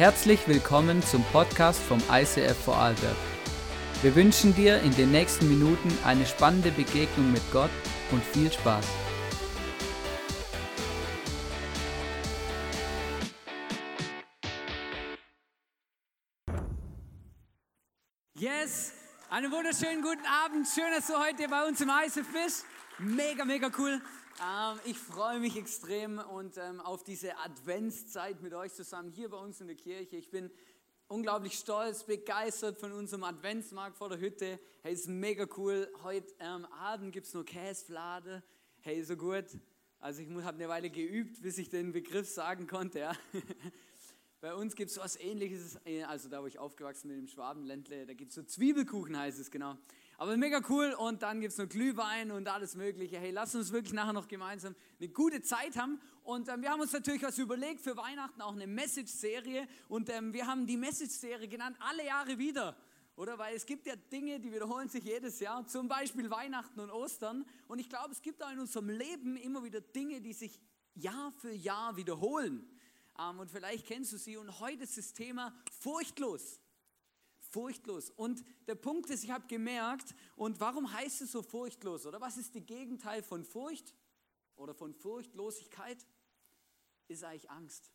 Herzlich willkommen zum Podcast vom ICF Vorarlberg. Wir wünschen dir in den nächsten Minuten eine spannende Begegnung mit Gott und viel Spaß. Yes, einen wunderschönen guten Abend. Schön, dass du heute bei uns im ICF bist. Mega, mega cool. Ähm, ich freue mich extrem und ähm, auf diese Adventszeit mit euch zusammen hier bei uns in der Kirche. Ich bin unglaublich stolz, begeistert von unserem Adventsmarkt vor der Hütte. Hey, ist mega cool. Heute ähm, Abend gibt es noch Käseflade. Hey, so gut. Also ich habe eine Weile geübt, bis ich den Begriff sagen konnte. Ja. Bei uns gibt es was ähnliches, äh, also da wo ich aufgewachsen bin im Schwabenländle, da gibt es so Zwiebelkuchen heißt es genau. Aber mega cool und dann gibt es noch Glühwein und alles mögliche. Hey, lass uns wirklich nachher noch gemeinsam eine gute Zeit haben. Und ähm, wir haben uns natürlich was überlegt für Weihnachten, auch eine Message-Serie. Und ähm, wir haben die Message-Serie genannt, alle Jahre wieder. Oder? Weil es gibt ja Dinge, die wiederholen sich jedes Jahr, zum Beispiel Weihnachten und Ostern. Und ich glaube, es gibt auch in unserem Leben immer wieder Dinge, die sich Jahr für Jahr wiederholen. Ähm, und vielleicht kennst du sie. Und heute ist das Thema furchtlos furchtlos. Und der Punkt ist, ich habe gemerkt, und warum heißt es so furchtlos? Oder was ist das Gegenteil von Furcht oder von Furchtlosigkeit? Ist eigentlich Angst.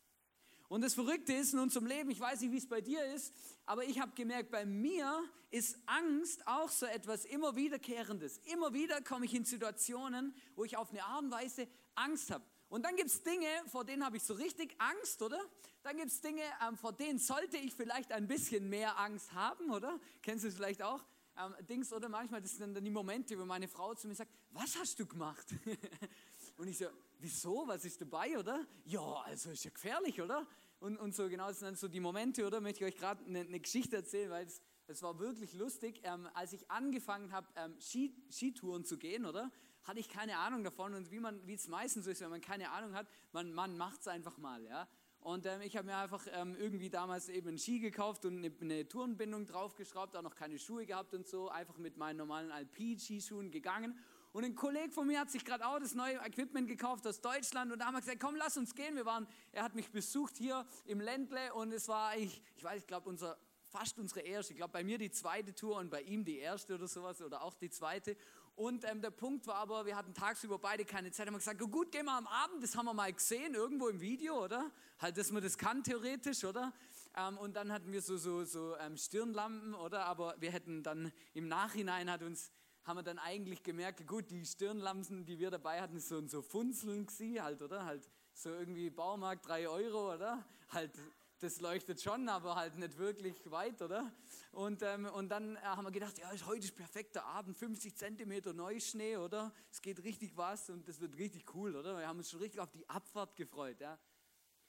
Und das Verrückte ist in unserem Leben, ich weiß nicht, wie es bei dir ist, aber ich habe gemerkt, bei mir ist Angst auch so etwas immer wiederkehrendes. Immer wieder komme ich in Situationen, wo ich auf eine Art und Weise Angst habe. Und dann gibt es Dinge, vor denen habe ich so richtig Angst, oder? Dann gibt es Dinge, ähm, vor denen sollte ich vielleicht ein bisschen mehr Angst haben, oder? Kennst du es vielleicht auch? Ähm, Dings, oder manchmal, das sind dann die Momente, wo meine Frau zu mir sagt, was hast du gemacht? und ich so, wieso, was ist dabei, oder? Ja, also ist ja gefährlich, oder? Und, und so genau, das sind dann so die Momente, oder? Möchte ich euch gerade eine, eine, Geschichte erzählen, weil es, es war wirklich lustig. Ähm, als ich angefangen habe, ähm, Ski, Skitouren zu gehen, oder? Hatte ich keine Ahnung davon und wie man, wie es meistens so ist, wenn man keine Ahnung hat, man, man macht es einfach mal, ja. Und ähm, ich habe mir einfach ähm, irgendwie damals eben einen Ski gekauft und eine, eine Tourenbindung draufgeschraubt, auch noch keine Schuhe gehabt und so, einfach mit meinen normalen Alpin-Skischuhen gegangen. Und ein Kollege von mir hat sich gerade auch das neue Equipment gekauft aus Deutschland und da haben wir gesagt, komm, lass uns gehen. Wir waren, er hat mich besucht hier im Ländle und es war, ich, ich weiß, ich glaube, unser, fast unsere erste. Ich glaube, bei mir die zweite Tour und bei ihm die erste oder sowas oder auch die zweite. Und ähm, der Punkt war aber, wir hatten tagsüber beide keine Zeit. Haben wir gesagt, gut, gehen wir am Abend, das haben wir mal gesehen, irgendwo im Video, oder? Halt, dass man das kann theoretisch, oder? Ähm, und dann hatten wir so, so, so ähm, Stirnlampen, oder? Aber wir hätten dann im Nachhinein hat uns, haben wir dann eigentlich gemerkt, gut, die Stirnlampen, die wir dabei hatten, so, so Funzeln gewesen, halt, oder? Halt so irgendwie Baumarkt, drei Euro, oder? Halt das leuchtet schon, aber halt nicht wirklich weit, oder? Und, ähm, und dann äh, haben wir gedacht, ja, heute ist perfekter Abend, 50 Zentimeter Neuschnee, oder? Es geht richtig was und das wird richtig cool, oder? Wir haben uns schon richtig auf die Abfahrt gefreut, ja?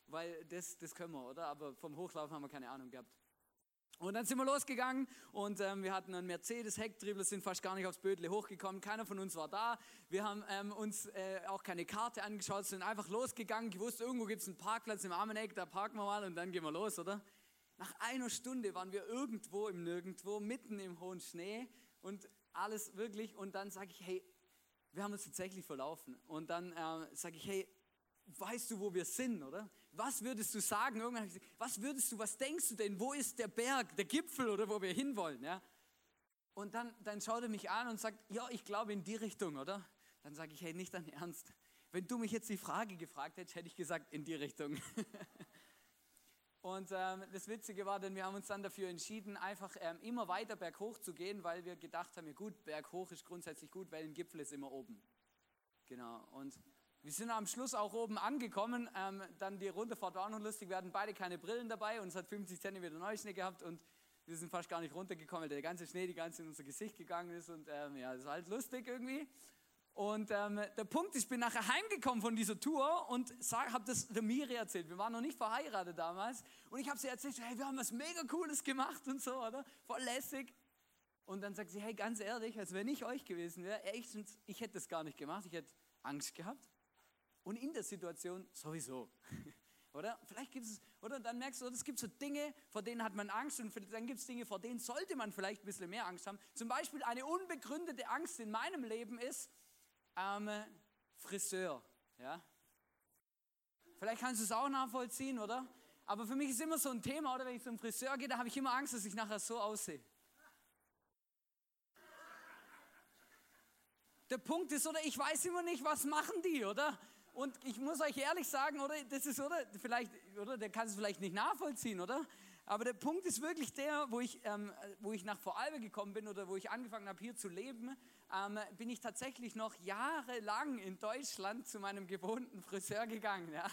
Weil das, das können wir, oder? Aber vom Hochlaufen haben wir keine Ahnung gehabt. Und dann sind wir losgegangen und ähm, wir hatten einen Mercedes-Hecktriebler, sind fast gar nicht aufs Bödle hochgekommen. Keiner von uns war da. Wir haben ähm, uns äh, auch keine Karte angeschaut, sind einfach losgegangen, gewusst, irgendwo gibt es einen Parkplatz im Armeneck, da parken wir mal und dann gehen wir los, oder? Nach einer Stunde waren wir irgendwo im Nirgendwo, mitten im hohen Schnee und alles wirklich. Und dann sage ich, hey, wir haben uns tatsächlich verlaufen. Und dann äh, sage ich, hey, weißt du, wo wir sind, oder? Was würdest du sagen? Irgendwann habe ich gesagt, was würdest du, was denkst du denn? Wo ist der Berg, der Gipfel oder wo wir hinwollen? Ja? Und dann, dann schaut er mich an und sagt, ja, ich glaube in die Richtung, oder? Dann sage ich, hey, nicht dein Ernst. Wenn du mich jetzt die Frage gefragt hättest, hätte ich gesagt, in die Richtung. und ähm, das Witzige war, denn wir haben uns dann dafür entschieden, einfach ähm, immer weiter berghoch zu gehen, weil wir gedacht haben, ja gut, berghoch ist grundsätzlich gut, weil ein Gipfel ist immer oben. Genau. Und wir sind am Schluss auch oben angekommen. Ähm, dann die Rundefahrt war auch noch lustig. Wir hatten beide keine Brillen dabei und es hat 50 cm Neuschnee gehabt und wir sind fast gar nicht runtergekommen, weil der ganze Schnee die ganze in unser Gesicht gegangen ist und ähm, ja, das war halt lustig irgendwie. Und ähm, der Punkt ist, ich bin nachher heimgekommen von dieser Tour und habe das der Miri erzählt. Wir waren noch nicht verheiratet damals und ich habe sie erzählt, hey, wir haben was mega Cooles gemacht und so, oder? Voll lässig. Und dann sagt sie, hey, ganz ehrlich, als wenn ich euch gewesen wäre, echt, ich hätte das gar nicht gemacht, ich hätte Angst gehabt. Und in der Situation sowieso. Oder? Vielleicht gibt es, oder dann merkst du, es gibt so Dinge, vor denen hat man Angst und dann gibt es Dinge, vor denen sollte man vielleicht ein bisschen mehr Angst haben. Zum Beispiel eine unbegründete Angst in meinem Leben ist ähm, Friseur. Ja? Vielleicht kannst du es auch nachvollziehen, oder? Aber für mich ist immer so ein Thema, oder wenn ich zum Friseur gehe, da habe ich immer Angst, dass ich nachher so aussehe. Der Punkt ist, oder ich weiß immer nicht, was machen die, oder? Und ich muss euch ehrlich sagen, oder das ist, oder vielleicht, oder der kann es vielleicht nicht nachvollziehen, oder? Aber der Punkt ist wirklich der, wo ich, ähm, wo ich nach Vorarlberg gekommen bin oder wo ich angefangen habe, hier zu leben, ähm, bin ich tatsächlich noch jahrelang in Deutschland zu meinem gewohnten Friseur gegangen. Ja?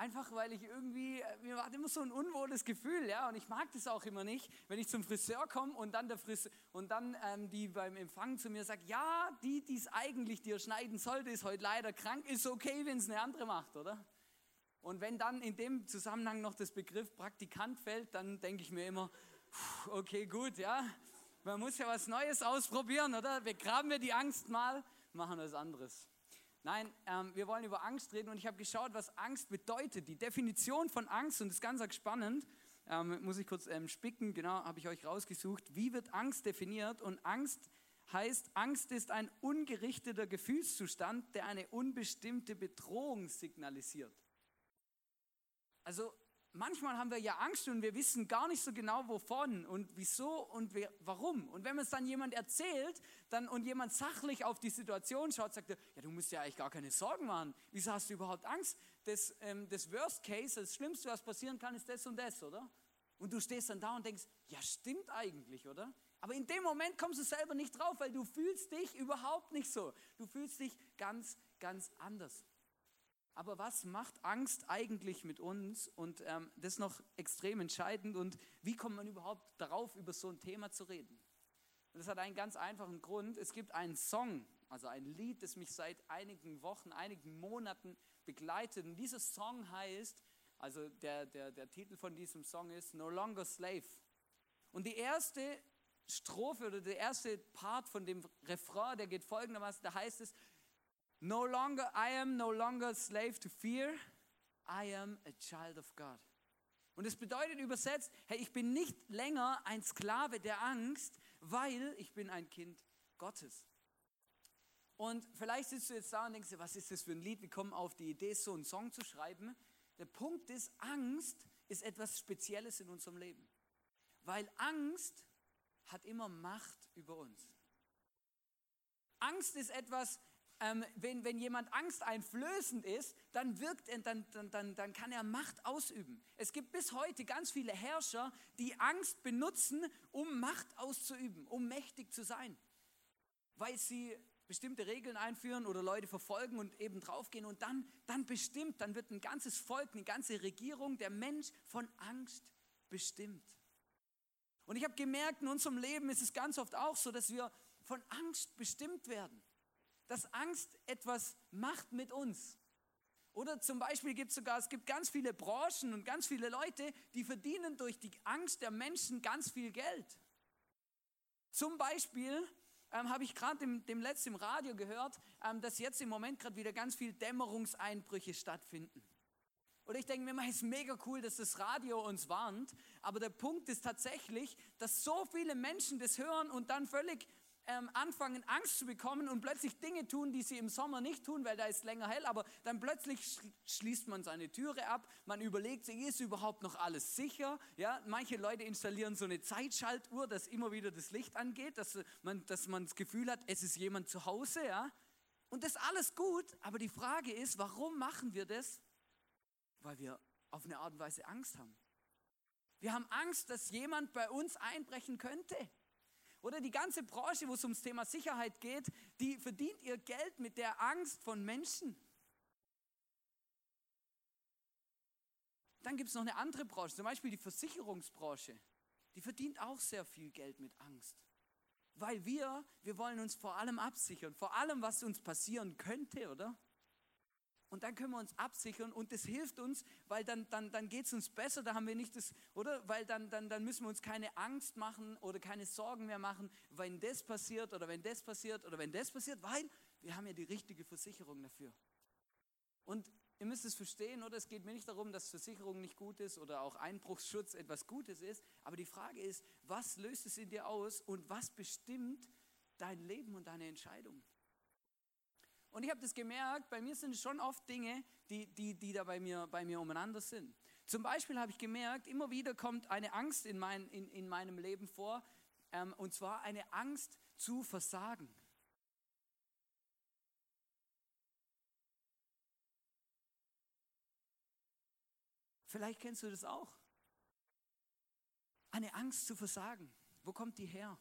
Einfach weil ich irgendwie, äh, mir war immer so ein unwohles Gefühl, ja, und ich mag das auch immer nicht, wenn ich zum Friseur komme und dann der Friseur und dann ähm, die beim Empfang zu mir sagt, ja, die, die es eigentlich dir schneiden sollte, ist heute leider krank, ist okay, wenn es eine andere macht, oder? Und wenn dann in dem Zusammenhang noch das Begriff Praktikant fällt, dann denke ich mir immer, okay, gut, ja, man muss ja was Neues ausprobieren, oder? Begraben wir die Angst mal, machen was anderes. Nein, ähm, wir wollen über Angst reden und ich habe geschaut, was Angst bedeutet. Die Definition von Angst und das ist ganz spannend. Ähm, muss ich kurz ähm, spicken, genau, habe ich euch rausgesucht. Wie wird Angst definiert? Und Angst heißt, Angst ist ein ungerichteter Gefühlszustand, der eine unbestimmte Bedrohung signalisiert. Also manchmal haben wir ja Angst und wir wissen gar nicht so genau wovon und wieso und wer, warum. Und wenn man es dann jemand erzählt dann, und jemand sachlich auf die Situation schaut, sagt er, ja, du musst ja eigentlich gar keine Sorgen machen. Wieso hast du überhaupt Angst? Das, ähm, das Worst Case, das Schlimmste, was passieren kann, ist das und das, oder? Und du stehst dann da und denkst, ja, stimmt eigentlich, oder? Aber in dem Moment kommst du selber nicht drauf, weil du fühlst dich überhaupt nicht so. Du fühlst dich ganz, ganz anders. Aber was macht Angst eigentlich mit uns? Und ähm, das ist noch extrem entscheidend. Und wie kommt man überhaupt darauf, über so ein Thema zu reden? Und das hat einen ganz einfachen Grund. Es gibt einen Song, also ein Lied, das mich seit einigen Wochen, einigen Monaten begleitet. Und dieser Song heißt, also der, der, der Titel von diesem Song ist No Longer Slave. Und die erste Strophe oder der erste Part von dem Refrain, der geht folgendermaßen, da heißt es, No longer, I am no longer slave to fear, I am a child of God. Und es bedeutet übersetzt, hey, ich bin nicht länger ein Sklave der Angst, weil ich bin ein Kind Gottes. Und vielleicht sitzt du jetzt da und denkst dir, was ist das für ein Lied? Wir kommen auf die Idee, so einen Song zu schreiben. Der Punkt ist, Angst ist etwas Spezielles in unserem Leben. Weil Angst hat immer Macht über uns. Angst ist etwas, ähm, wenn, wenn jemand angsteinflößend ist, dann wirkt er, dann, dann, dann, dann kann er Macht ausüben. Es gibt bis heute ganz viele Herrscher, die Angst benutzen, um Macht auszuüben, um mächtig zu sein. Weil sie bestimmte Regeln einführen oder Leute verfolgen und eben draufgehen und dann, dann bestimmt, dann wird ein ganzes Volk, eine ganze Regierung, der Mensch von Angst bestimmt. Und ich habe gemerkt, in unserem Leben ist es ganz oft auch so, dass wir von Angst bestimmt werden dass Angst etwas macht mit uns. Oder zum Beispiel gibt es sogar, es gibt ganz viele Branchen und ganz viele Leute, die verdienen durch die Angst der Menschen ganz viel Geld. Zum Beispiel ähm, habe ich gerade dem, dem letzten Radio gehört, ähm, dass jetzt im Moment gerade wieder ganz viele Dämmerungseinbrüche stattfinden. Oder ich denke mir, es ist mega cool, dass das Radio uns warnt, aber der Punkt ist tatsächlich, dass so viele Menschen das hören und dann völlig ähm, anfangen, Angst zu bekommen und plötzlich Dinge tun, die sie im Sommer nicht tun, weil da ist länger hell, aber dann plötzlich schließt man seine Türe ab, man überlegt sich, ist überhaupt noch alles sicher? Ja, manche Leute installieren so eine Zeitschaltuhr, dass immer wieder das Licht angeht, dass man, dass man das Gefühl hat, es ist jemand zu Hause, ja. Und das ist alles gut, aber die Frage ist, warum machen wir das? Weil wir auf eine Art und Weise Angst haben. Wir haben Angst, dass jemand bei uns einbrechen könnte. Oder die ganze Branche, wo es ums Thema Sicherheit geht, die verdient ihr Geld mit der Angst von Menschen. Dann gibt es noch eine andere Branche, zum Beispiel die Versicherungsbranche. Die verdient auch sehr viel Geld mit Angst. Weil wir, wir wollen uns vor allem absichern, vor allem, was uns passieren könnte, oder? Und dann können wir uns absichern und das hilft uns, weil dann, dann, dann geht es uns besser, da haben wir nicht das, oder? Weil dann, dann, dann müssen wir uns keine Angst machen oder keine Sorgen mehr machen, wenn das passiert oder wenn das passiert oder wenn das passiert, weil wir haben ja die richtige Versicherung dafür. Und ihr müsst es verstehen, oder? Es geht mir nicht darum, dass Versicherung nicht gut ist oder auch Einbruchsschutz etwas Gutes ist, aber die Frage ist, was löst es in dir aus und was bestimmt dein Leben und deine Entscheidung? Und ich habe das gemerkt, bei mir sind es schon oft Dinge, die, die, die da bei mir, bei mir umeinander sind. Zum Beispiel habe ich gemerkt, immer wieder kommt eine Angst in, mein, in, in meinem Leben vor, ähm, und zwar eine Angst zu versagen. Vielleicht kennst du das auch. Eine Angst zu versagen. Wo kommt die her?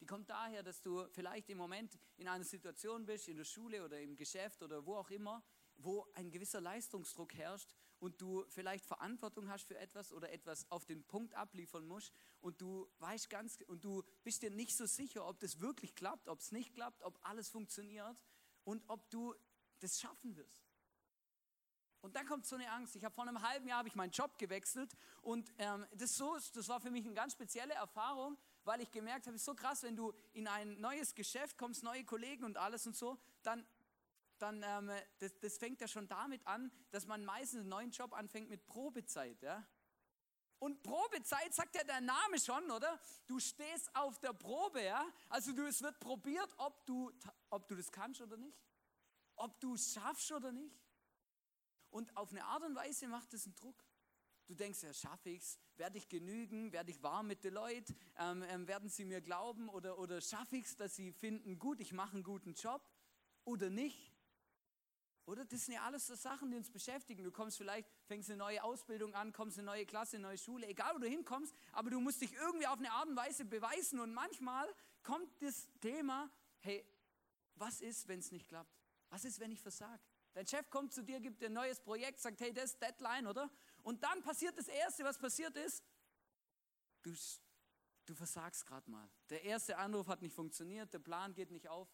Die kommt daher, dass du vielleicht im Moment in einer Situation bist, in der Schule oder im Geschäft oder wo auch immer, wo ein gewisser Leistungsdruck herrscht und du vielleicht Verantwortung hast für etwas oder etwas auf den Punkt abliefern musst und du weißt ganz und du bist dir nicht so sicher, ob das wirklich klappt, ob es nicht klappt, ob alles funktioniert und ob du das schaffen wirst. Und dann kommt so eine Angst. Ich habe vor einem halben Jahr habe ich meinen Job gewechselt und ähm, das, so, das war für mich eine ganz spezielle Erfahrung, weil ich gemerkt habe, es ist so krass, wenn du in ein neues Geschäft kommst, neue Kollegen und alles und so, dann, dann ähm, das, das fängt ja schon damit an, dass man meistens einen neuen Job anfängt mit Probezeit. Ja? Und Probezeit sagt ja der Name schon, oder? Du stehst auf der Probe, ja? Also du, es wird probiert, ob du, ob du das kannst oder nicht, ob du es schaffst oder nicht. Und auf eine Art und Weise macht es einen Druck. Du denkst, ja, schaffe ich es? Werde ich genügen? Werde ich warm mit den Leuten? Ähm, ähm, werden sie mir glauben? Oder, oder schaffe ich es, dass sie finden, gut, ich mache einen guten Job? Oder nicht? Oder das sind ja alles so Sachen, die uns beschäftigen. Du kommst vielleicht, fängst eine neue Ausbildung an, kommst in eine neue Klasse, eine neue Schule, egal wo du hinkommst, aber du musst dich irgendwie auf eine Art und Weise beweisen. Und manchmal kommt das Thema, hey, was ist, wenn es nicht klappt? Was ist, wenn ich versage? Dein Chef kommt zu dir, gibt dir ein neues Projekt, sagt, hey, das ist Deadline, oder? Und dann passiert das Erste, was passiert ist, du, du versagst gerade mal. Der erste Anruf hat nicht funktioniert, der Plan geht nicht auf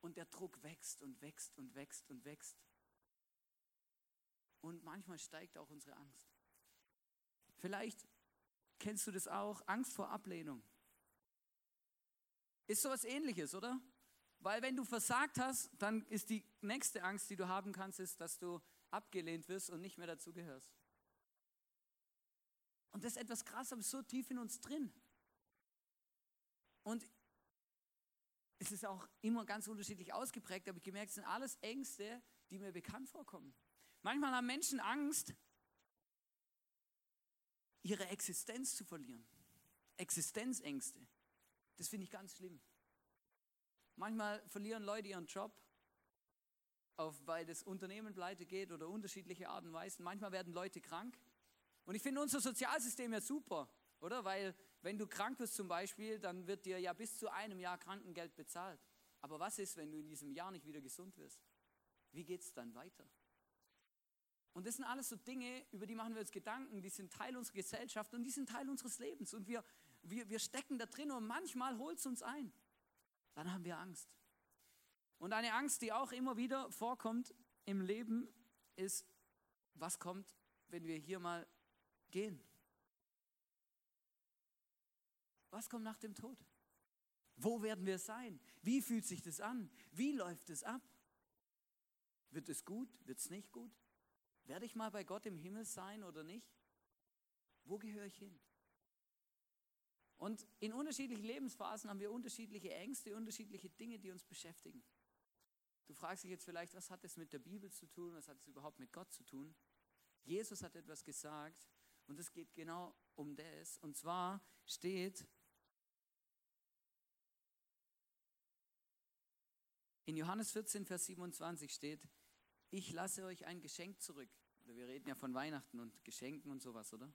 und der Druck wächst und wächst und wächst und wächst. Und manchmal steigt auch unsere Angst. Vielleicht kennst du das auch, Angst vor Ablehnung. Ist sowas ähnliches, oder? Weil wenn du versagt hast, dann ist die nächste Angst, die du haben kannst, ist, dass du abgelehnt wirst und nicht mehr dazugehörst. Und das ist etwas krass, aber so tief in uns drin. Und es ist auch immer ganz unterschiedlich ausgeprägt, aber ich gemerkt, es sind alles Ängste, die mir bekannt vorkommen. Manchmal haben Menschen Angst, ihre Existenz zu verlieren. Existenzängste. Das finde ich ganz schlimm. Manchmal verlieren Leute ihren Job, auf, weil das Unternehmen pleite geht oder unterschiedliche Arten und Weisen. Manchmal werden Leute krank. Und ich finde unser Sozialsystem ja super, oder? Weil wenn du krank wirst zum Beispiel, dann wird dir ja bis zu einem Jahr Krankengeld bezahlt. Aber was ist, wenn du in diesem Jahr nicht wieder gesund wirst? Wie geht es dann weiter? Und das sind alles so Dinge, über die machen wir uns Gedanken, die sind Teil unserer Gesellschaft und die sind Teil unseres Lebens. Und wir, wir, wir stecken da drin und manchmal holt es uns ein dann haben wir Angst. Und eine Angst, die auch immer wieder vorkommt im Leben, ist, was kommt, wenn wir hier mal gehen? Was kommt nach dem Tod? Wo werden wir sein? Wie fühlt sich das an? Wie läuft es ab? Wird es gut? Wird es nicht gut? Werde ich mal bei Gott im Himmel sein oder nicht? Wo gehöre ich hin? Und in unterschiedlichen Lebensphasen haben wir unterschiedliche Ängste, unterschiedliche Dinge, die uns beschäftigen. Du fragst dich jetzt vielleicht, was hat das mit der Bibel zu tun? Was hat es überhaupt mit Gott zu tun? Jesus hat etwas gesagt und es geht genau um das. Und zwar steht in Johannes 14, Vers 27 steht, ich lasse euch ein Geschenk zurück. Wir reden ja von Weihnachten und Geschenken und sowas, oder?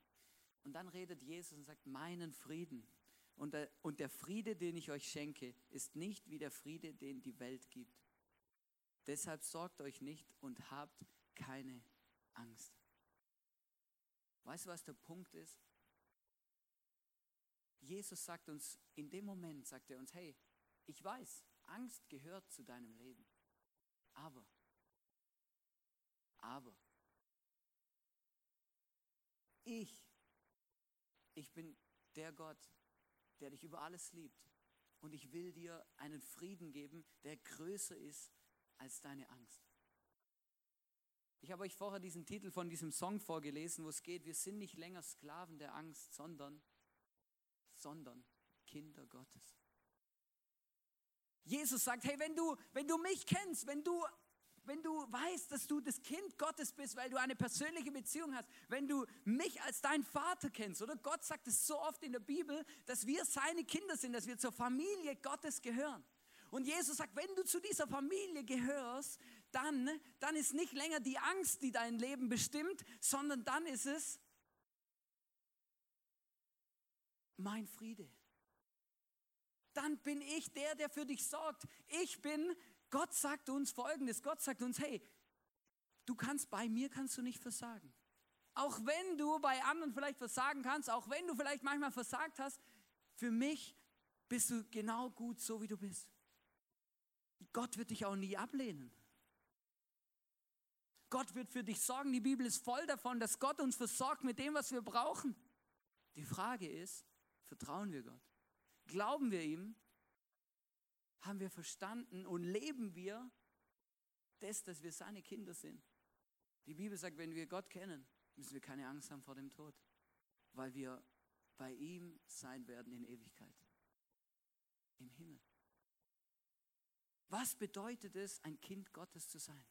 Und dann redet Jesus und sagt, meinen Frieden. Und der, und der Friede, den ich euch schenke, ist nicht wie der Friede, den die Welt gibt. Deshalb sorgt euch nicht und habt keine Angst. Weißt du, was der Punkt ist? Jesus sagt uns, in dem Moment sagt er uns, hey, ich weiß, Angst gehört zu deinem Leben. Aber, aber, ich ich bin der Gott, der dich über alles liebt. Und ich will dir einen Frieden geben, der größer ist als deine Angst. Ich habe euch vorher diesen Titel von diesem Song vorgelesen, wo es geht, wir sind nicht länger Sklaven der Angst, sondern, sondern Kinder Gottes. Jesus sagt, hey, wenn du, wenn du mich kennst, wenn du wenn du weißt, dass du das Kind Gottes bist, weil du eine persönliche Beziehung hast, wenn du mich als dein Vater kennst, oder Gott sagt es so oft in der Bibel, dass wir seine Kinder sind, dass wir zur Familie Gottes gehören. Und Jesus sagt, wenn du zu dieser Familie gehörst, dann, dann ist nicht länger die Angst, die dein Leben bestimmt, sondern dann ist es mein Friede. Dann bin ich der, der für dich sorgt. Ich bin, Gott sagt uns Folgendes, Gott sagt uns, hey, du kannst bei mir, kannst du nicht versagen. Auch wenn du bei anderen vielleicht versagen kannst, auch wenn du vielleicht manchmal versagt hast, für mich bist du genau gut so, wie du bist. Gott wird dich auch nie ablehnen. Gott wird für dich sorgen. Die Bibel ist voll davon, dass Gott uns versorgt mit dem, was wir brauchen. Die Frage ist, vertrauen wir Gott? Glauben wir ihm? Haben wir verstanden und leben wir das, dass wir seine Kinder sind? Die Bibel sagt, wenn wir Gott kennen, müssen wir keine Angst haben vor dem Tod, weil wir bei ihm sein werden in Ewigkeit. Im Himmel. Was bedeutet es, ein Kind Gottes zu sein?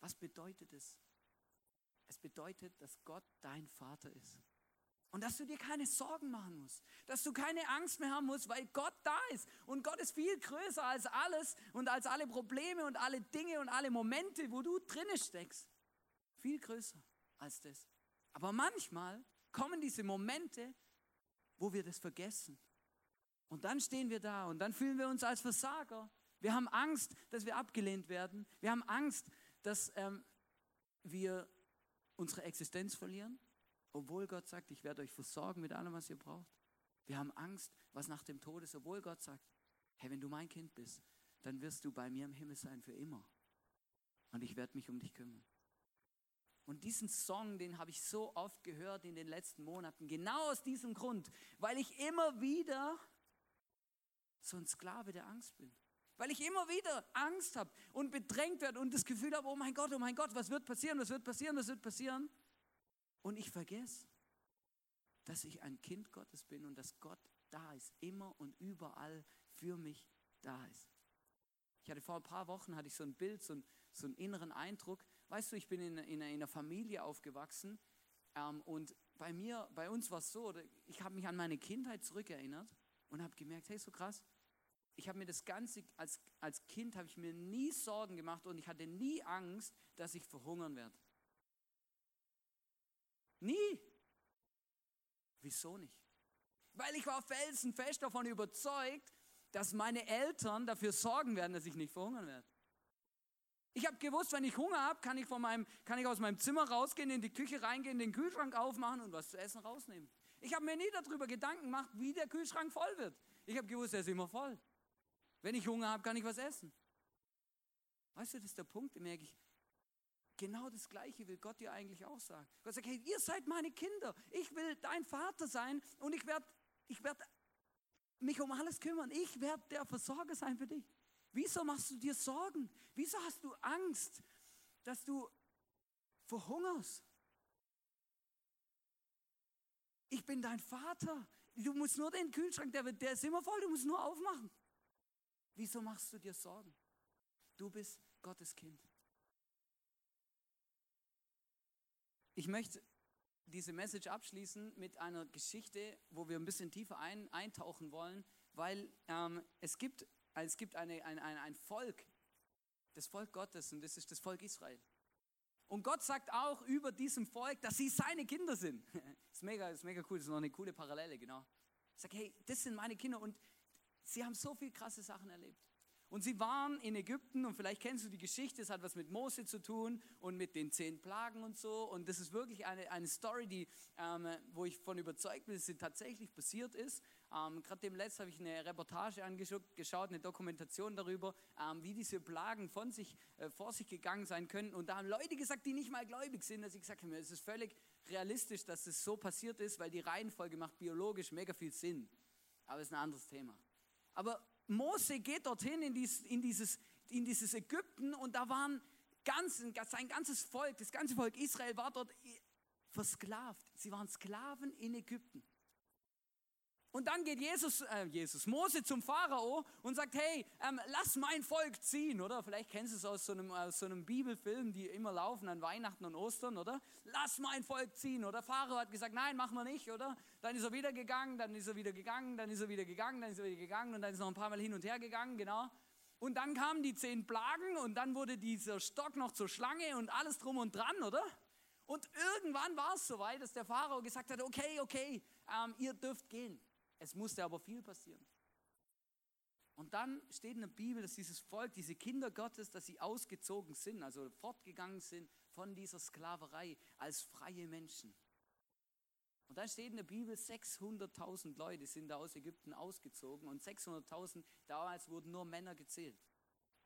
Was bedeutet es? Es bedeutet, dass Gott dein Vater ist. Und dass du dir keine Sorgen machen musst, dass du keine Angst mehr haben musst, weil Gott da ist. Und Gott ist viel größer als alles und als alle Probleme und alle Dinge und alle Momente, wo du drinne steckst. Viel größer als das. Aber manchmal kommen diese Momente, wo wir das vergessen und dann stehen wir da und dann fühlen wir uns als Versager. Wir haben Angst, dass wir abgelehnt werden. Wir haben Angst, dass ähm, wir unsere Existenz verlieren, obwohl Gott sagt, ich werde euch versorgen mit allem, was ihr braucht. Wir haben Angst, was nach dem Tod ist, obwohl Gott sagt, hey, wenn du mein Kind bist, dann wirst du bei mir im Himmel sein für immer. Und ich werde mich um dich kümmern. Und diesen Song, den habe ich so oft gehört in den letzten Monaten, genau aus diesem Grund, weil ich immer wieder so ein Sklave der Angst bin. Weil ich immer wieder Angst habe und bedrängt werde und das Gefühl habe, oh mein Gott, oh mein Gott, was wird passieren, was wird passieren, was wird passieren. Und ich vergesse, dass ich ein Kind Gottes bin und dass Gott da ist, immer und überall für mich da ist. Ich hatte vor ein paar Wochen hatte ich so ein Bild, so, ein, so einen inneren Eindruck. Weißt du, ich bin in, in, in einer Familie aufgewachsen ähm, und bei mir, bei uns war es so, ich habe mich an meine Kindheit zurückerinnert und habe gemerkt, hey, so krass, ich habe mir das Ganze, als, als Kind habe ich mir nie Sorgen gemacht und ich hatte nie Angst, dass ich verhungern werde. Nie. Wieso nicht? Weil ich war felsenfest davon überzeugt, dass meine Eltern dafür sorgen werden, dass ich nicht verhungern werde. Ich habe gewusst, wenn ich Hunger habe, kann kann ich aus meinem Zimmer rausgehen, in die Küche reingehen, den Kühlschrank aufmachen und was zu essen rausnehmen. Ich habe mir nie darüber Gedanken gemacht, wie der Kühlschrank voll wird. Ich habe gewusst, er ist immer voll. Wenn ich Hunger habe, kann ich was essen. Weißt du, das ist der Punkt, den merke ich. Genau das Gleiche will Gott dir eigentlich auch sagen. Gott sagt, hey, ihr seid meine Kinder. Ich will dein Vater sein und ich werde ich werd mich um alles kümmern. Ich werde der Versorger sein für dich. Wieso machst du dir Sorgen? Wieso hast du Angst, dass du verhungerst? ich bin dein Vater. Du musst nur den Kühlschrank, der, der ist immer voll, du musst nur aufmachen. Wieso machst du dir Sorgen? Du bist Gottes Kind. Ich möchte diese Message abschließen mit einer Geschichte, wo wir ein bisschen tiefer ein, eintauchen wollen, weil ähm, es gibt, es gibt eine, ein, ein, ein Volk, das Volk Gottes, und das ist das Volk Israel. Und Gott sagt auch über diesem Volk, dass sie seine Kinder sind. Ist mega, ist mega cool, das ist noch eine coole Parallele, genau. Ich sage, hey, das sind meine Kinder und sie haben so viele krasse Sachen erlebt. Und sie waren in Ägypten und vielleicht kennst du die Geschichte, es hat was mit Mose zu tun und mit den zehn Plagen und so. Und das ist wirklich eine, eine Story, die, ähm, wo ich von überzeugt bin, dass sie tatsächlich passiert ist. Ähm, Gerade dem letzten habe ich eine Reportage angeschaut, eine Dokumentation darüber, ähm, wie diese Plagen von sich, äh, vor sich gegangen sein können. Und da haben Leute gesagt, die nicht mal gläubig sind, dass ich gesagt habe, es ist völlig realistisch, dass es so passiert ist, weil die Reihenfolge macht biologisch mega viel Sinn. Aber das ist ein anderes Thema. Aber Mose geht dorthin in, dies, in, dieses, in dieses Ägypten und da waren ganz, sein ganzes Volk, das ganze Volk Israel war dort versklavt. Sie waren Sklaven in Ägypten. Und dann geht Jesus, äh, Jesus, Mose zum Pharao und sagt, hey, ähm, lass mein Volk ziehen, oder? Vielleicht kennst du es aus so, einem, aus so einem Bibelfilm, die immer laufen an Weihnachten und Ostern, oder? Lass mein Volk ziehen, oder? Pharao hat gesagt, nein, machen wir nicht, oder? Dann ist er wieder gegangen, dann ist er wieder gegangen, dann ist er wieder gegangen, dann ist er wieder gegangen und dann ist er noch ein paar Mal hin und her gegangen, genau. Und dann kamen die zehn Plagen und dann wurde dieser Stock noch zur Schlange und alles drum und dran, oder? Und irgendwann war es soweit, dass der Pharao gesagt hat, okay, okay, ähm, ihr dürft gehen. Es musste aber viel passieren. Und dann steht in der Bibel, dass dieses Volk, diese Kinder Gottes, dass sie ausgezogen sind, also fortgegangen sind von dieser Sklaverei als freie Menschen. Und dann steht in der Bibel, 600.000 Leute sind da aus Ägypten ausgezogen und 600.000, damals wurden nur Männer gezählt.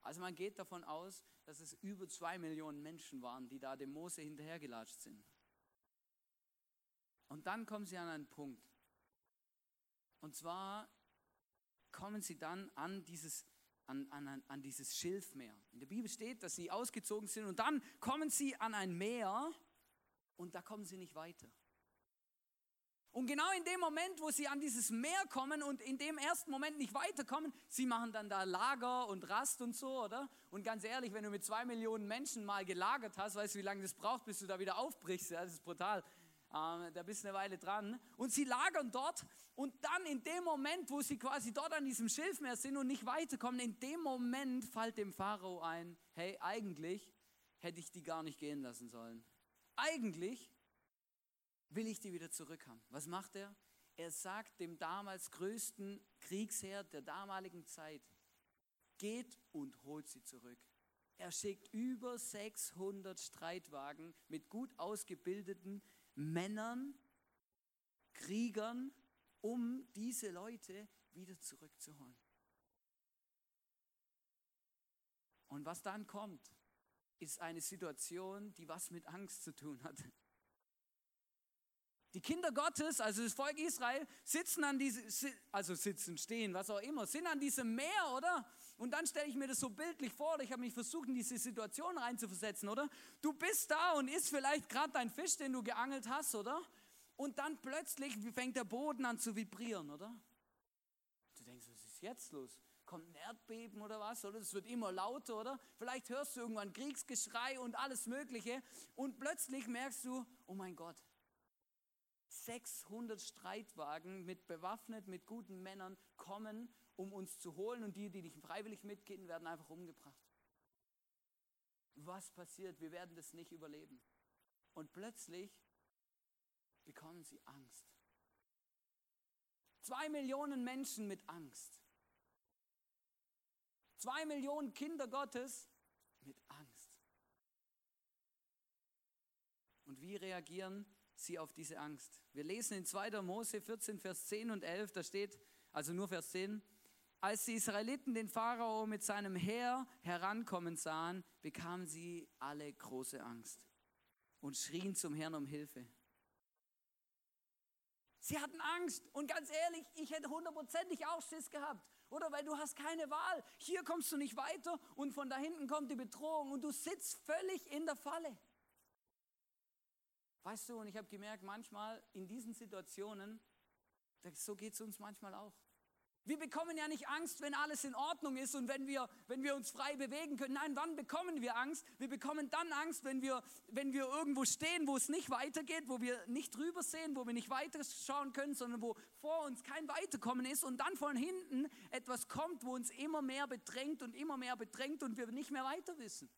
Also man geht davon aus, dass es über zwei Millionen Menschen waren, die da dem Mose hinterhergelatscht sind. Und dann kommen sie an einen Punkt, und zwar kommen sie dann an dieses, an, an, an dieses Schilfmeer. In der Bibel steht, dass sie ausgezogen sind und dann kommen sie an ein Meer und da kommen sie nicht weiter. Und genau in dem Moment, wo sie an dieses Meer kommen und in dem ersten Moment nicht weiterkommen, sie machen dann da Lager und Rast und so, oder? Und ganz ehrlich, wenn du mit zwei Millionen Menschen mal gelagert hast, weißt du, wie lange das braucht, bis du da wieder aufbrichst? Ja, das ist brutal. Ähm, da bist eine Weile dran. Und sie lagern dort und dann in dem Moment, wo sie quasi dort an diesem Schilfmeer sind und nicht weiterkommen, in dem Moment fällt dem Pharao ein, hey, eigentlich hätte ich die gar nicht gehen lassen sollen. Eigentlich will ich die wieder zurückhaben. Was macht er? Er sagt dem damals größten Kriegsherr der damaligen Zeit, geht und holt sie zurück. Er schickt über 600 Streitwagen mit gut ausgebildeten Männern, Kriegern, um diese Leute wieder zurückzuholen. Und was dann kommt, ist eine Situation, die was mit Angst zu tun hat. Die Kinder Gottes, also das Volk Israel, sitzen an diese, also sitzen, stehen, was auch immer, sind an diesem Meer, oder? Und dann stelle ich mir das so bildlich vor, ich habe mich versucht, in diese Situation reinzuversetzen, oder? Du bist da und isst vielleicht gerade dein Fisch, den du geangelt hast, oder? Und dann plötzlich fängt der Boden an zu vibrieren, oder? Du denkst, was ist jetzt los? Kommt ein Erdbeben oder was? Oder es wird immer lauter, oder? Vielleicht hörst du irgendwann Kriegsgeschrei und alles Mögliche. Und plötzlich merkst du, oh mein Gott, 600 Streitwagen mit bewaffnet, mit guten Männern kommen, um uns zu holen und die, die nicht freiwillig mitgehen, werden einfach umgebracht. Was passiert? Wir werden das nicht überleben. Und plötzlich bekommen sie Angst. Zwei Millionen Menschen mit Angst. Zwei Millionen Kinder Gottes mit Angst. Und wie reagieren sie auf diese Angst. Wir lesen in 2. Mose 14, Vers 10 und 11, da steht, also nur Vers 10, als die Israeliten den Pharao mit seinem Heer herankommen sahen, bekamen sie alle große Angst und schrien zum Herrn um Hilfe. Sie hatten Angst und ganz ehrlich, ich hätte hundertprozentig auch Schiss gehabt. Oder weil du hast keine Wahl. Hier kommst du nicht weiter und von da hinten kommt die Bedrohung und du sitzt völlig in der Falle. Weißt du, und ich habe gemerkt, manchmal in diesen Situationen, so geht es uns manchmal auch. Wir bekommen ja nicht Angst, wenn alles in Ordnung ist und wenn wir, wenn wir uns frei bewegen können. Nein, wann bekommen wir Angst? Wir bekommen dann Angst, wenn wir, wenn wir irgendwo stehen, wo es nicht weitergeht, wo wir nicht drüber sehen, wo wir nicht weiterschauen können, sondern wo vor uns kein Weiterkommen ist und dann von hinten etwas kommt, wo uns immer mehr bedrängt und immer mehr bedrängt und wir nicht mehr weiter wissen.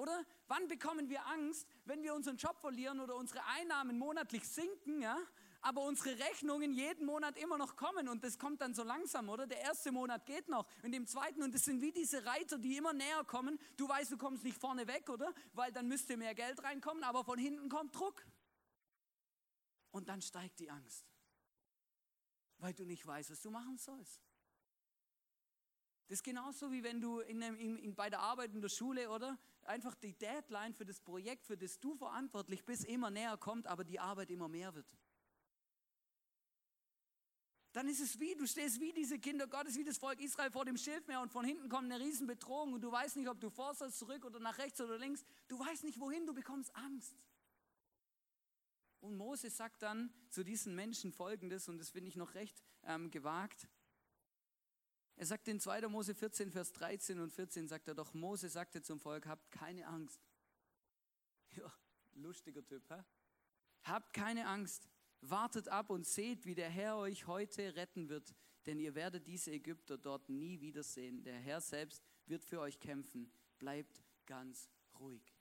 Oder wann bekommen wir Angst, wenn wir unseren Job verlieren oder unsere Einnahmen monatlich sinken, ja? aber unsere Rechnungen jeden Monat immer noch kommen und das kommt dann so langsam, oder? Der erste Monat geht noch und im zweiten und es sind wie diese Reiter, die immer näher kommen. Du weißt, du kommst nicht vorne weg, oder? Weil dann müsste mehr Geld reinkommen, aber von hinten kommt Druck. Und dann steigt die Angst, weil du nicht weißt, was du machen sollst. Das ist genauso wie wenn du in, in, in, bei der Arbeit in der Schule, oder? Einfach die Deadline für das Projekt, für das du verantwortlich bist, immer näher kommt, aber die Arbeit immer mehr wird. Dann ist es wie, du stehst wie diese Kinder Gottes, wie das Volk Israel vor dem Schilfmeer und von hinten kommt eine Riesenbedrohung und du weißt nicht, ob du vor sollst, zurück oder nach rechts oder links. Du weißt nicht wohin, du bekommst Angst. Und Mose sagt dann zu diesen Menschen Folgendes, und das finde ich noch recht ähm, gewagt. Er sagt in 2. Mose 14, Vers 13 und 14, sagt er doch, Mose sagte zum Volk, habt keine Angst. Ja, lustiger Typ, hä? Habt keine Angst, wartet ab und seht, wie der Herr euch heute retten wird, denn ihr werdet diese Ägypter dort nie wiedersehen. Der Herr selbst wird für euch kämpfen. Bleibt ganz ruhig.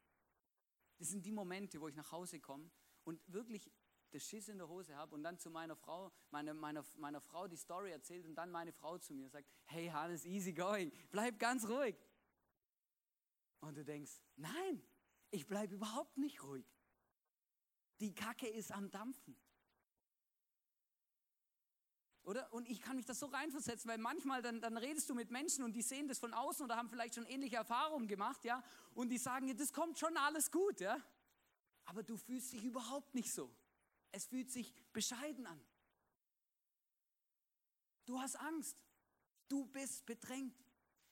Das sind die Momente, wo ich nach Hause komme und wirklich das Schiss in der Hose habe und dann zu meiner Frau, meine, meiner, meiner Frau die Story erzählt und dann meine Frau zu mir sagt, hey Hannes, easy going, bleib ganz ruhig. Und du denkst, nein, ich bleibe überhaupt nicht ruhig. Die Kacke ist am Dampfen. Oder? Und ich kann mich das so reinversetzen, weil manchmal dann, dann redest du mit Menschen und die sehen das von außen oder haben vielleicht schon ähnliche Erfahrungen gemacht, ja, und die sagen, ja, das kommt schon alles gut, ja. Aber du fühlst dich überhaupt nicht so. Es fühlt sich bescheiden an. Du hast Angst. Du bist bedrängt.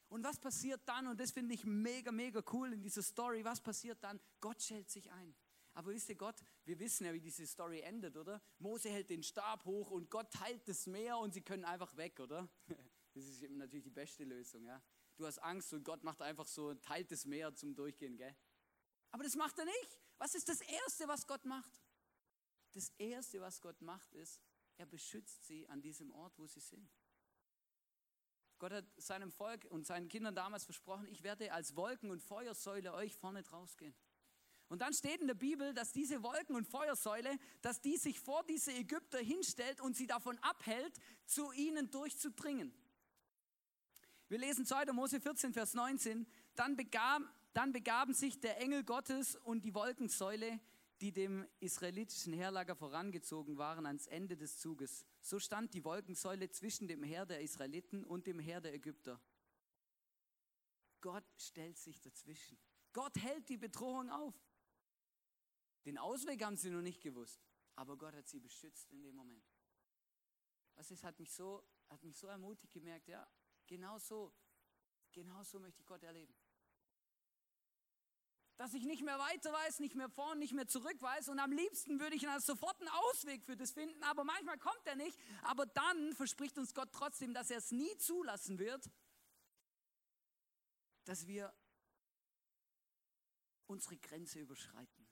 Und was passiert dann? Und das finde ich mega, mega cool in dieser Story. Was passiert dann? Gott stellt sich ein. Aber wisst ihr, Gott, wir wissen ja, wie diese Story endet, oder? Mose hält den Stab hoch und Gott teilt das Meer und sie können einfach weg, oder? Das ist natürlich die beste Lösung, ja? Du hast Angst und Gott macht einfach so, teilt das Meer zum Durchgehen, gell? Aber das macht er nicht. Was ist das Erste, was Gott macht? Das Erste, was Gott macht, ist, er beschützt sie an diesem Ort, wo sie sind. Gott hat seinem Volk und seinen Kindern damals versprochen, ich werde als Wolken- und Feuersäule euch vorne rausgehen. Und dann steht in der Bibel, dass diese Wolken- und Feuersäule, dass die sich vor diese Ägypter hinstellt und sie davon abhält, zu ihnen durchzudringen. Wir lesen 2. Mose 14, Vers 19. Dann, begab, dann begaben sich der Engel Gottes und die Wolkensäule, die dem israelitischen Heerlager vorangezogen waren, ans Ende des Zuges. So stand die Wolkensäule zwischen dem Heer der Israeliten und dem Heer der Ägypter. Gott stellt sich dazwischen. Gott hält die Bedrohung auf. Den Ausweg haben sie noch nicht gewusst, aber Gott hat sie beschützt in dem Moment. Was ist, hat mich so, hat mich so ermutigt gemerkt, ja, genau so, genau so möchte ich Gott erleben. Dass ich nicht mehr weiter weiß, nicht mehr vorn, nicht mehr zurück weiß und am liebsten würde ich dann sofort einen Ausweg für das finden, aber manchmal kommt er nicht. Aber dann verspricht uns Gott trotzdem, dass er es nie zulassen wird, dass wir unsere Grenze überschreiten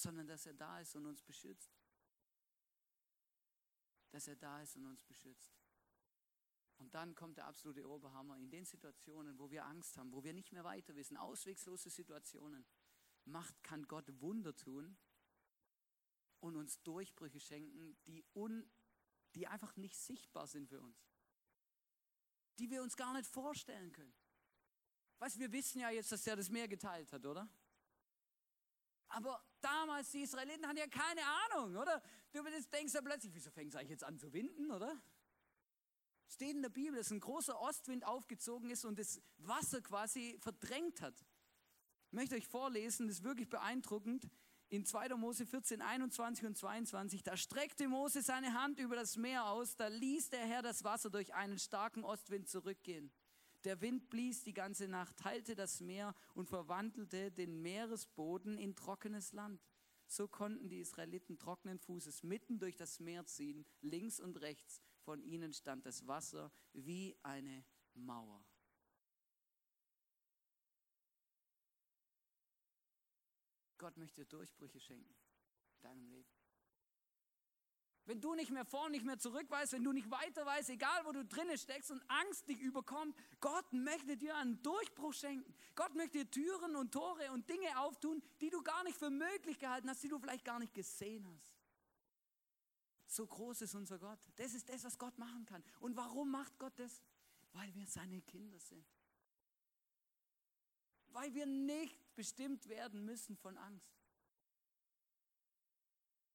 sondern dass er da ist und uns beschützt. Dass er da ist und uns beschützt. Und dann kommt der absolute Oberhammer in den Situationen, wo wir Angst haben, wo wir nicht mehr weiter wissen, auswegslose Situationen. Macht, kann Gott Wunder tun und uns Durchbrüche schenken, die, un, die einfach nicht sichtbar sind für uns. Die wir uns gar nicht vorstellen können. Weißt wir wissen ja jetzt, dass er das Meer geteilt hat, oder? Aber damals, die Israeliten hatten ja keine Ahnung, oder? Du denkst ja plötzlich, wieso fängt es eigentlich jetzt an zu winden, oder? Steht in der Bibel, dass ein großer Ostwind aufgezogen ist und das Wasser quasi verdrängt hat. Ich möchte euch vorlesen, das ist wirklich beeindruckend. In 2. Mose 14, 21 und 22, da streckte Mose seine Hand über das Meer aus, da ließ der Herr das Wasser durch einen starken Ostwind zurückgehen. Der Wind blies die ganze Nacht, teilte das Meer und verwandelte den Meeresboden in trockenes Land. So konnten die Israeliten trockenen Fußes mitten durch das Meer ziehen. Links und rechts von ihnen stand das Wasser wie eine Mauer. Gott möchte Durchbrüche schenken in deinem Leben. Wenn du nicht mehr vor, nicht mehr zurück weißt, wenn du nicht weiter weißt, egal wo du drinnen steckst und Angst dich überkommt, Gott möchte dir einen Durchbruch schenken. Gott möchte dir Türen und Tore und Dinge auftun, die du gar nicht für möglich gehalten hast, die du vielleicht gar nicht gesehen hast. So groß ist unser Gott. Das ist das, was Gott machen kann. Und warum macht Gott das? Weil wir seine Kinder sind. Weil wir nicht bestimmt werden müssen von Angst.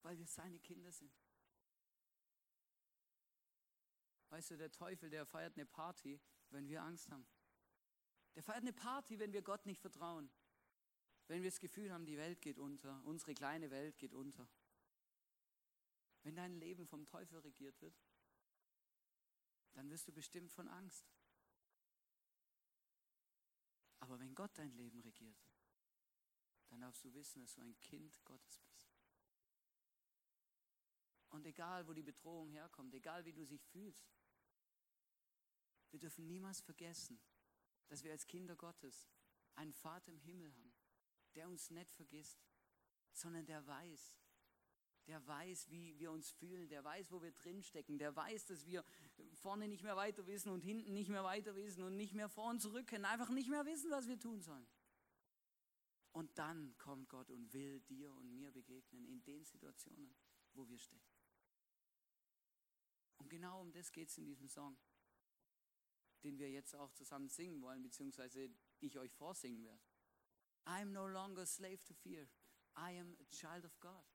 Weil wir seine Kinder sind. Weißt du, der Teufel, der feiert eine Party, wenn wir Angst haben. Der feiert eine Party, wenn wir Gott nicht vertrauen. Wenn wir das Gefühl haben, die Welt geht unter, unsere kleine Welt geht unter. Wenn dein Leben vom Teufel regiert wird, dann wirst du bestimmt von Angst. Aber wenn Gott dein Leben regiert, dann darfst du wissen, dass du ein Kind Gottes bist. Und egal, wo die Bedrohung herkommt, egal wie du dich fühlst, wir dürfen niemals vergessen, dass wir als Kinder Gottes einen Vater im Himmel haben, der uns nicht vergisst, sondern der weiß, der weiß, wie wir uns fühlen, der weiß, wo wir drinstecken, der weiß, dass wir vorne nicht mehr weiter wissen und hinten nicht mehr weiter wissen und nicht mehr vor und zurück können, einfach nicht mehr wissen, was wir tun sollen. Und dann kommt Gott und will dir und mir begegnen in den Situationen, wo wir stecken. Und genau um das geht es in diesem Song, den wir jetzt auch zusammen singen wollen, beziehungsweise ich euch vorsingen werde. I'm no longer slave to fear. I am a child of God.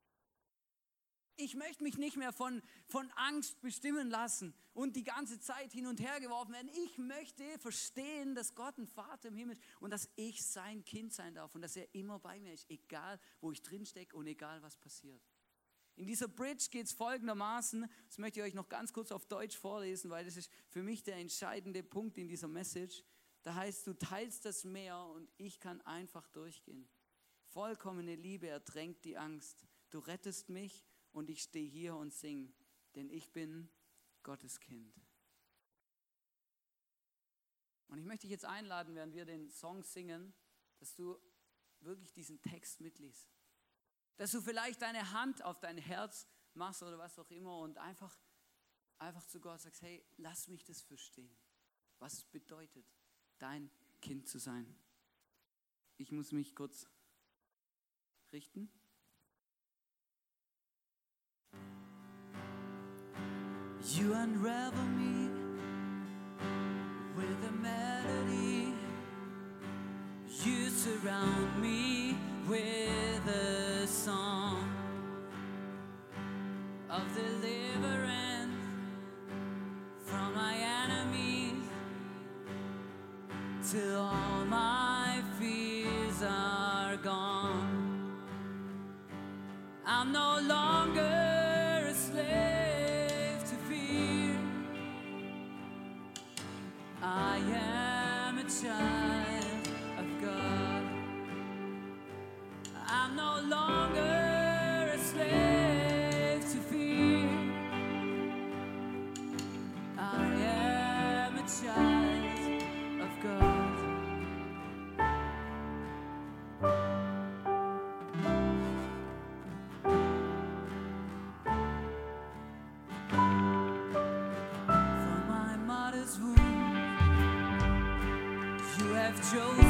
Ich möchte mich nicht mehr von, von Angst bestimmen lassen und die ganze Zeit hin und her geworfen werden. Ich möchte verstehen, dass Gott ein Vater im Himmel ist und dass ich sein Kind sein darf und dass er immer bei mir ist, egal wo ich drinstecke und egal was passiert. In dieser Bridge geht es folgendermaßen, das möchte ich euch noch ganz kurz auf Deutsch vorlesen, weil das ist für mich der entscheidende Punkt in dieser Message. Da heißt, du teilst das Meer und ich kann einfach durchgehen. Vollkommene Liebe ertränkt die Angst. Du rettest mich und ich stehe hier und sing, denn ich bin Gottes Kind. Und ich möchte dich jetzt einladen, während wir den Song singen, dass du wirklich diesen Text mitliest. Dass du vielleicht deine Hand auf dein Herz machst oder was auch immer und einfach, einfach zu Gott sagst, hey, lass mich das verstehen, was es bedeutet, dein Kind zu sein. Ich muss mich kurz richten. You unravel me with a melody. You surround me with a song of deliverance from my enemies till all my fears are gone. I'm no longer child of God. I'm no longer chose.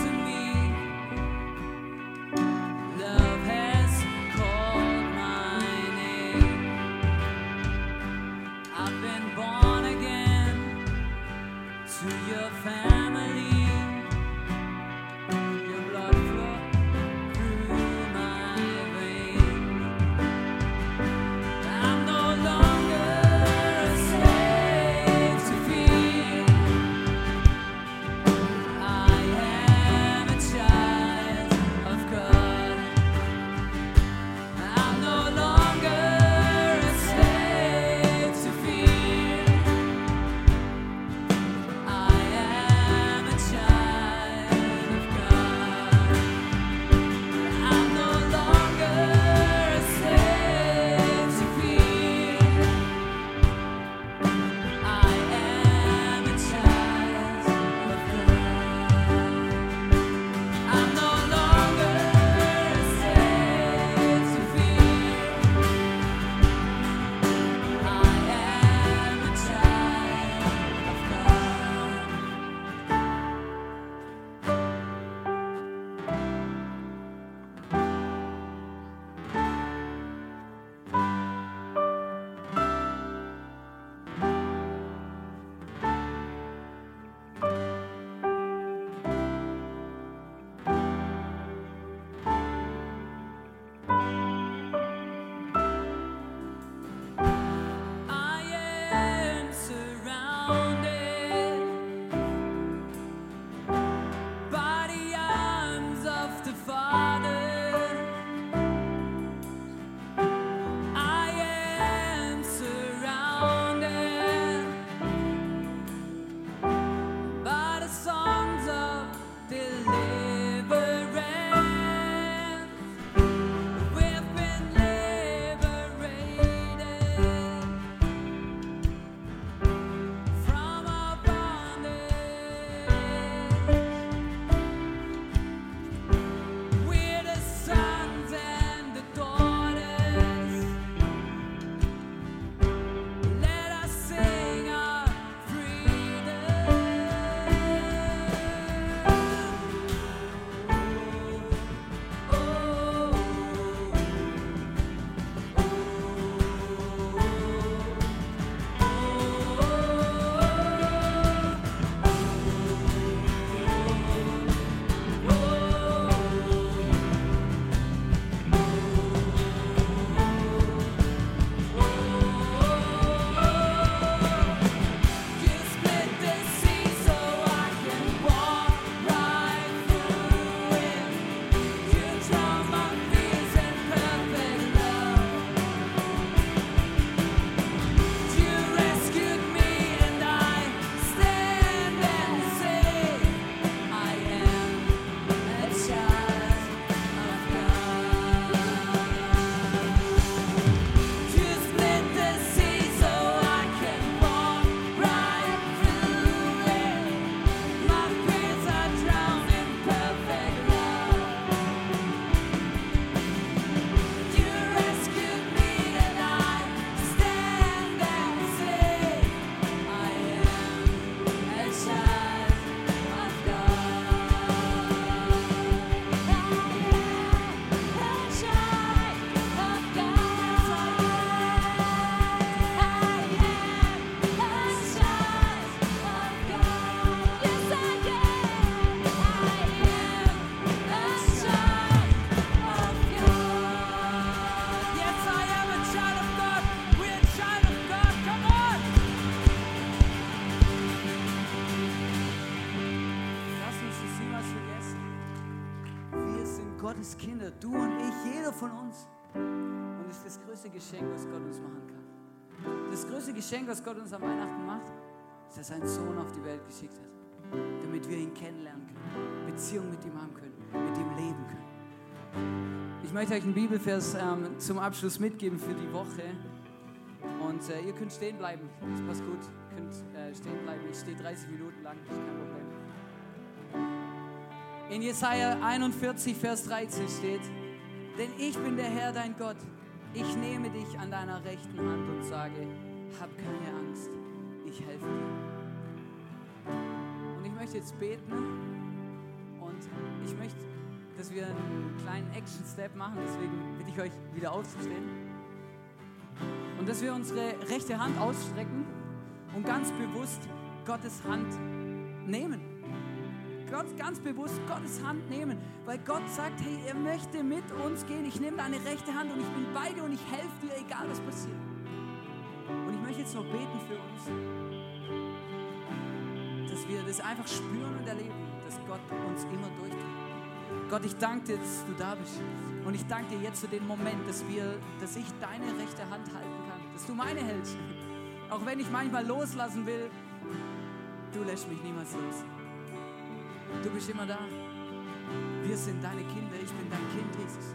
Gottes Kinder, du und ich, jeder von uns. Und es ist das größte Geschenk, was Gott uns machen kann. Das größte Geschenk, was Gott uns am Weihnachten macht, ist, dass er seinen Sohn auf die Welt geschickt hat, damit wir ihn kennenlernen können, Beziehung mit ihm haben können, mit ihm leben können. Ich möchte euch einen Bibelvers ähm, zum Abschluss mitgeben für die Woche. Und äh, ihr könnt stehen bleiben, das passt gut. Ihr könnt äh, stehen bleiben. Ich stehe 30 Minuten lang, das ist kein Problem. In Jesaja 41, Vers 13 steht: Denn ich bin der Herr, dein Gott. Ich nehme dich an deiner rechten Hand und sage: Hab keine Angst, ich helfe dir. Und ich möchte jetzt beten und ich möchte, dass wir einen kleinen Action-Step machen. Deswegen bitte ich euch, wieder aufzustehen. Und dass wir unsere rechte Hand ausstrecken und ganz bewusst Gottes Hand nehmen. Gott, ganz bewusst Gottes Hand nehmen, weil Gott sagt, hey, er möchte mit uns gehen. Ich nehme deine rechte Hand und ich bin bei dir und ich helfe dir, egal was passiert. Und ich möchte jetzt noch beten für uns, dass wir das einfach spüren und erleben, dass Gott uns immer durchdrückt. Gott, ich danke dir, dass du da bist. Und ich danke dir jetzt für den Moment, dass, wir, dass ich deine rechte Hand halten dass du meine hältst. Auch wenn ich manchmal loslassen will, du lässt mich niemals los. Du bist immer da. Wir sind deine Kinder, ich bin dein Kind, Jesus.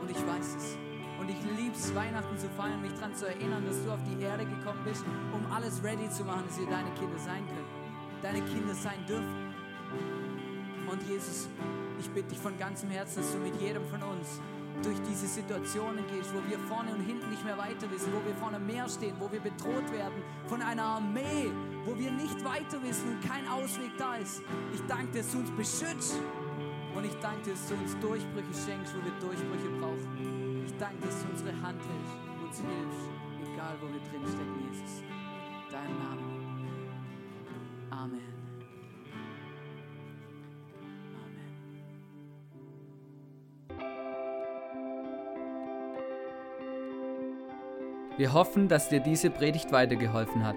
Und ich weiß es. Und ich liebe es, Weihnachten zu feiern, mich daran zu erinnern, dass du auf die Erde gekommen bist, um alles ready zu machen, dass wir deine Kinder sein können. Deine Kinder sein dürfen. Und Jesus, ich bitte dich von ganzem Herzen, dass du mit jedem von uns durch diese Situationen gehst, wo wir vorne und hinten nicht mehr weiter wissen, wo wir vor einem Meer stehen, wo wir bedroht werden von einer Armee, wo wir nicht weiter wissen und kein Ausweg da ist. Ich danke dir, dass du uns beschützt und ich danke dir, dass du uns Durchbrüche schenkst, wo wir Durchbrüche brauchen. Ich danke dir, dass du unsere Hand hältst, uns hilfst, egal wo wir drin stecken, Jesus. Dein Name. Amen. Wir hoffen, dass dir diese Predigt weitergeholfen hat.